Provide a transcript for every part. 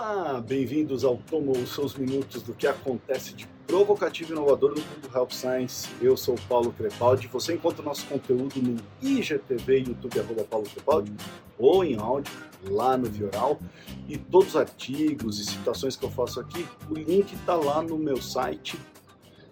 Olá, bem-vindos ao Tomo os seus minutos do que acontece de provocativo e inovador no mundo Health Science. Eu sou o Paulo Crepaldi. Você encontra nosso conteúdo no IGTV, YouTube, arroba Paulo Crepaldi, ou em áudio, lá no Vioral. E todos os artigos e citações que eu faço aqui, o link está lá no meu site.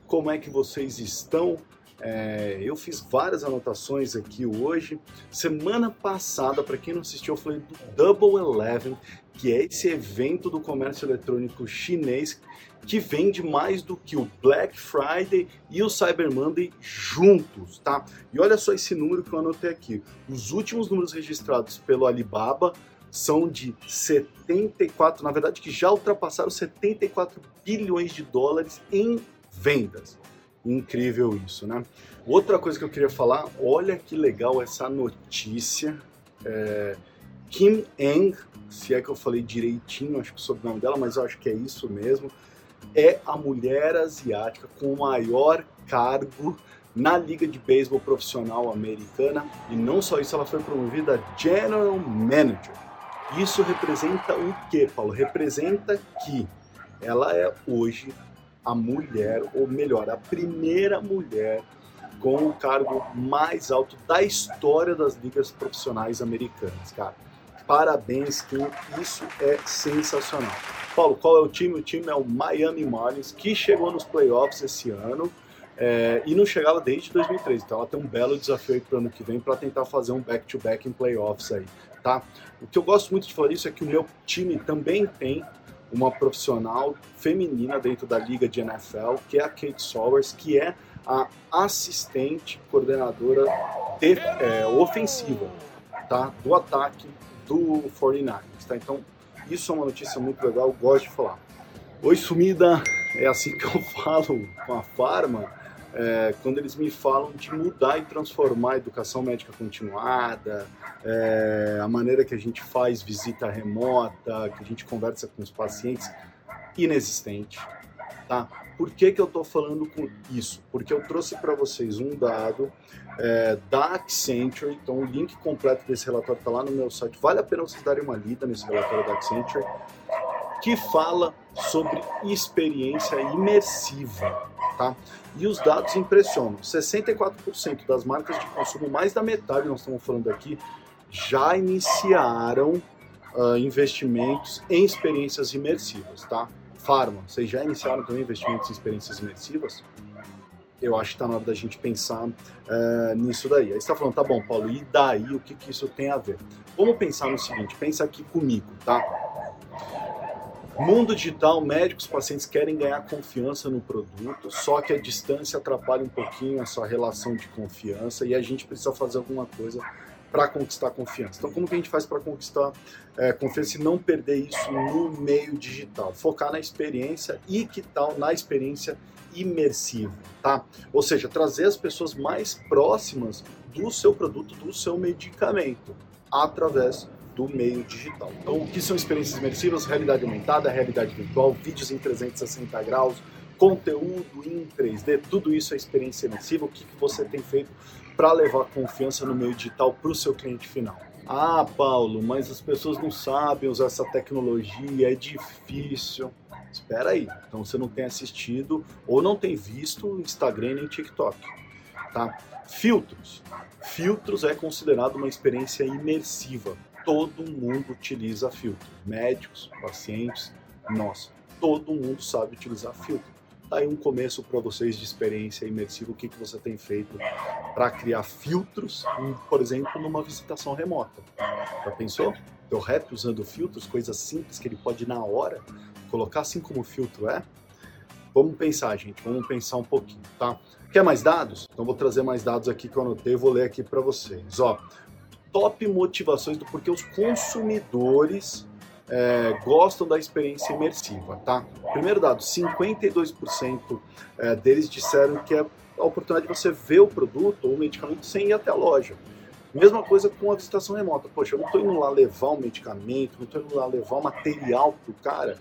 Como é que vocês estão? É, eu fiz várias anotações aqui hoje. Semana passada, para quem não assistiu, eu falei do Double Eleven, que é esse evento do comércio eletrônico chinês que vende mais do que o Black Friday e o Cyber Monday juntos, tá? E olha só esse número que eu anotei aqui. Os últimos números registrados pelo Alibaba são de 74, na verdade que já ultrapassaram 74 bilhões de dólares em vendas. Incrível isso, né? Outra coisa que eu queria falar, olha que legal essa notícia. É, Kim Eng, se é que eu falei direitinho, acho que o sobrenome dela, mas eu acho que é isso mesmo, é a mulher asiática com o maior cargo na Liga de Beisebol Profissional Americana e não só isso, ela foi promovida a General Manager. Isso representa o que, Paulo? Representa que ela é hoje a mulher, ou melhor, a primeira mulher com o cargo mais alto da história das ligas profissionais americanas, cara. Parabéns, Kim, isso é sensacional. Paulo, qual é o time? O time é o Miami Marlins, que chegou nos playoffs esse ano é, e não chegava desde 2003. Então ela tem um belo desafio aí para o ano que vem para tentar fazer um back-to-back -back em playoffs aí, tá? O que eu gosto muito de falar isso é que o meu time também tem uma profissional feminina dentro da liga de NFL, que é a Kate Sowers, que é a assistente coordenadora de, é, ofensiva tá, do ataque do 49ers. Tá? Então, isso é uma notícia muito legal, gosto de falar. Oi, sumida! É assim que eu falo com a Farma, é, quando eles me falam de mudar e transformar a educação médica continuada, é, a maneira que a gente faz visita remota, que a gente conversa com os pacientes, inexistente. Tá? Por que, que eu estou falando com isso? Porque eu trouxe para vocês um dado é, da Accenture, então o link completo desse relatório está lá no meu site, vale a pena vocês darem uma lida nesse relatório da Accenture, que fala sobre experiência imersiva tá? E os dados impressionam. 64% das marcas de consumo, mais da metade nós estamos falando aqui, já iniciaram uh, investimentos em experiências imersivas, tá? Pharma, vocês já iniciaram também investimentos em experiências imersivas? Eu acho que está na hora da gente pensar uh, nisso daí. Aí você está falando, tá bom, Paulo, e daí o que, que isso tem a ver? Vamos pensar no seguinte, pensa aqui comigo, tá? Mundo digital, médicos, pacientes querem ganhar confiança no produto, só que a distância atrapalha um pouquinho a sua relação de confiança e a gente precisa fazer alguma coisa para conquistar confiança. Então, como que a gente faz para conquistar é, confiança e não perder isso no meio digital? Focar na experiência e que tal na experiência imersiva, tá? Ou seja, trazer as pessoas mais próximas do seu produto, do seu medicamento, através do meio digital. Então, o que são experiências imersivas? Realidade aumentada, realidade virtual, vídeos em 360 graus, conteúdo em 3D, tudo isso é experiência imersiva. O que, que você tem feito para levar confiança no meio digital para o seu cliente final? Ah, Paulo, mas as pessoas não sabem usar essa tecnologia, é difícil. Espera aí, então você não tem assistido ou não tem visto Instagram nem TikTok, tá? Filtros. Filtros é considerado uma experiência imersiva todo mundo utiliza filtro. Médicos, pacientes, nós. Todo mundo sabe utilizar filtro. Tá aí um começo para vocês de experiência imersiva, o que, que você tem feito para criar filtros, por exemplo, numa visitação remota. Já pensou? Teu rap usando filtros, coisas simples que ele pode na hora colocar assim como filtro é? Vamos pensar, gente, vamos pensar um pouquinho, tá? Quer mais dados? Então vou trazer mais dados aqui que eu anotei, vou ler aqui para vocês. Ó, top motivações do porquê os consumidores é, gostam da experiência imersiva, tá? Primeiro dado, 52% é, deles disseram que é a oportunidade de você ver o produto ou o medicamento sem ir até a loja. Mesma coisa com a visitação remota. Poxa, eu não estou indo lá levar um medicamento, não estou indo lá levar o material para o cara.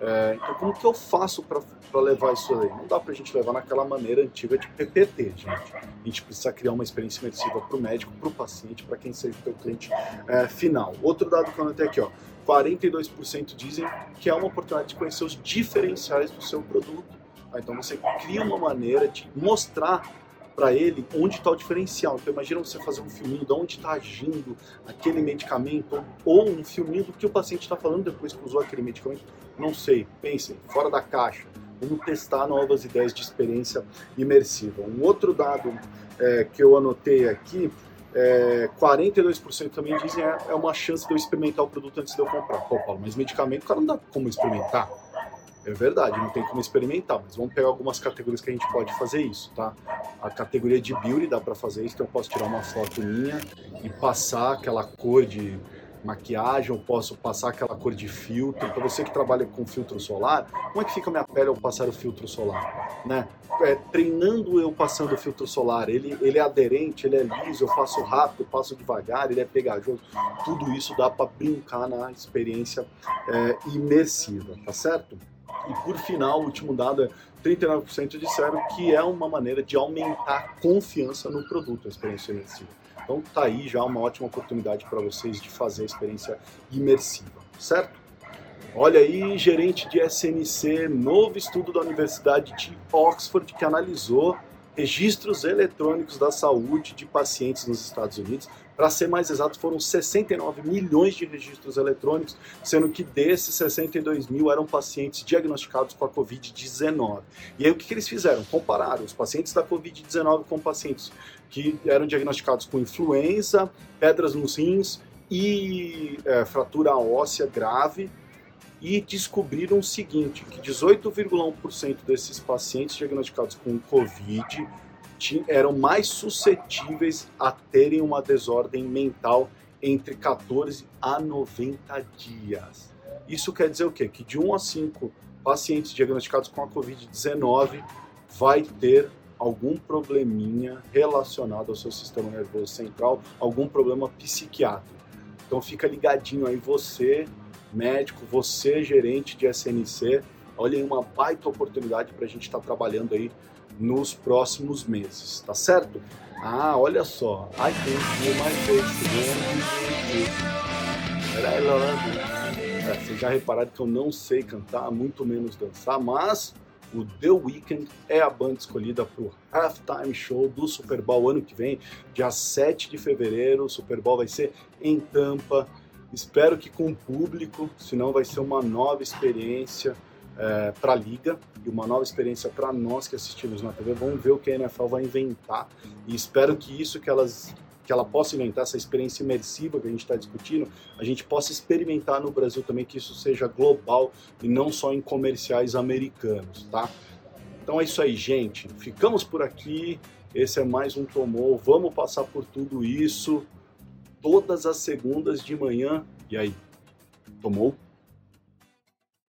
É, então, como que eu faço para levar isso aí? Não dá para a gente levar naquela maneira antiga de PPT, gente. A gente precisa criar uma experiência imersiva para o médico, para o paciente, para quem seja o teu cliente é, final. Outro dado que eu anotei aqui, ó, 42% dizem que é uma oportunidade de conhecer os diferenciais do seu produto. Tá? Então você cria uma maneira de mostrar para ele onde está o diferencial. Então imagina você fazer um filminho de onde está agindo aquele medicamento ou um filminho do que o paciente está falando depois que usou aquele medicamento. Não sei, pensem, fora da caixa. Vamos testar novas ideias de experiência imersiva. Um outro dado é, que eu anotei aqui é, 42% também dizem é, é uma chance de eu experimentar o produto antes de eu comprar. Pô, Paulo, mas medicamento, cara, não dá como experimentar. É verdade, não tem como experimentar, mas vamos pegar algumas categorias que a gente pode fazer isso, tá? A categoria de beauty dá para fazer isso, então eu posso tirar uma foto minha e passar aquela cor de maquiagem, eu posso passar aquela cor de filtro. Para você que trabalha com filtro solar, como é que fica minha pele ao passar o filtro solar? Né? É, treinando eu passando o filtro solar, ele, ele é aderente, ele é liso, eu faço rápido, eu passo devagar, ele é pegajoso. Tudo isso dá para brincar na experiência é, imersiva, tá certo? E por final, o último dado é 39% disseram que é uma maneira de aumentar a confiança no produto, a experiência imersiva. Então tá aí já uma ótima oportunidade para vocês de fazer a experiência imersiva, certo? Olha aí, gerente de SNC, novo estudo da Universidade de Oxford que analisou registros eletrônicos da saúde de pacientes nos Estados Unidos. Para ser mais exato, foram 69 milhões de registros eletrônicos, sendo que desses 62 mil eram pacientes diagnosticados com a Covid-19. E aí o que, que eles fizeram? Compararam os pacientes da Covid-19 com pacientes que eram diagnosticados com influenza, pedras nos rins e é, fratura óssea grave e descobriram o seguinte, que 18,1% desses pacientes diagnosticados com Covid eram mais suscetíveis a terem uma desordem mental entre 14 a 90 dias. Isso quer dizer o quê? Que de 1 a 5 pacientes diagnosticados com a Covid-19 vai ter algum probleminha relacionado ao seu sistema nervoso central, algum problema psiquiátrico. Então fica ligadinho aí você, médico, você, gerente de SNC, olha aí uma baita oportunidade para a gente estar tá trabalhando aí nos próximos meses, tá certo? Ah, olha só, I think you my face É, vocês já repararam que eu não sei cantar, muito menos dançar, mas o The Weeknd é a banda escolhida para o halftime show do Super Bowl ano que vem, dia 7 de fevereiro. O Super Bowl vai ser em Tampa. Espero que com o público, senão vai ser uma nova experiência é, para a liga e uma nova experiência para nós que assistimos na TV. Vamos ver o que a NFL vai inventar e espero que isso que elas que ela possa inventar essa experiência imersiva que a gente está discutindo, a gente possa experimentar no Brasil também, que isso seja global e não só em comerciais americanos, tá? Então é isso aí, gente. Ficamos por aqui. Esse é mais um Tomou. Vamos passar por tudo isso todas as segundas de manhã. E aí, tomou?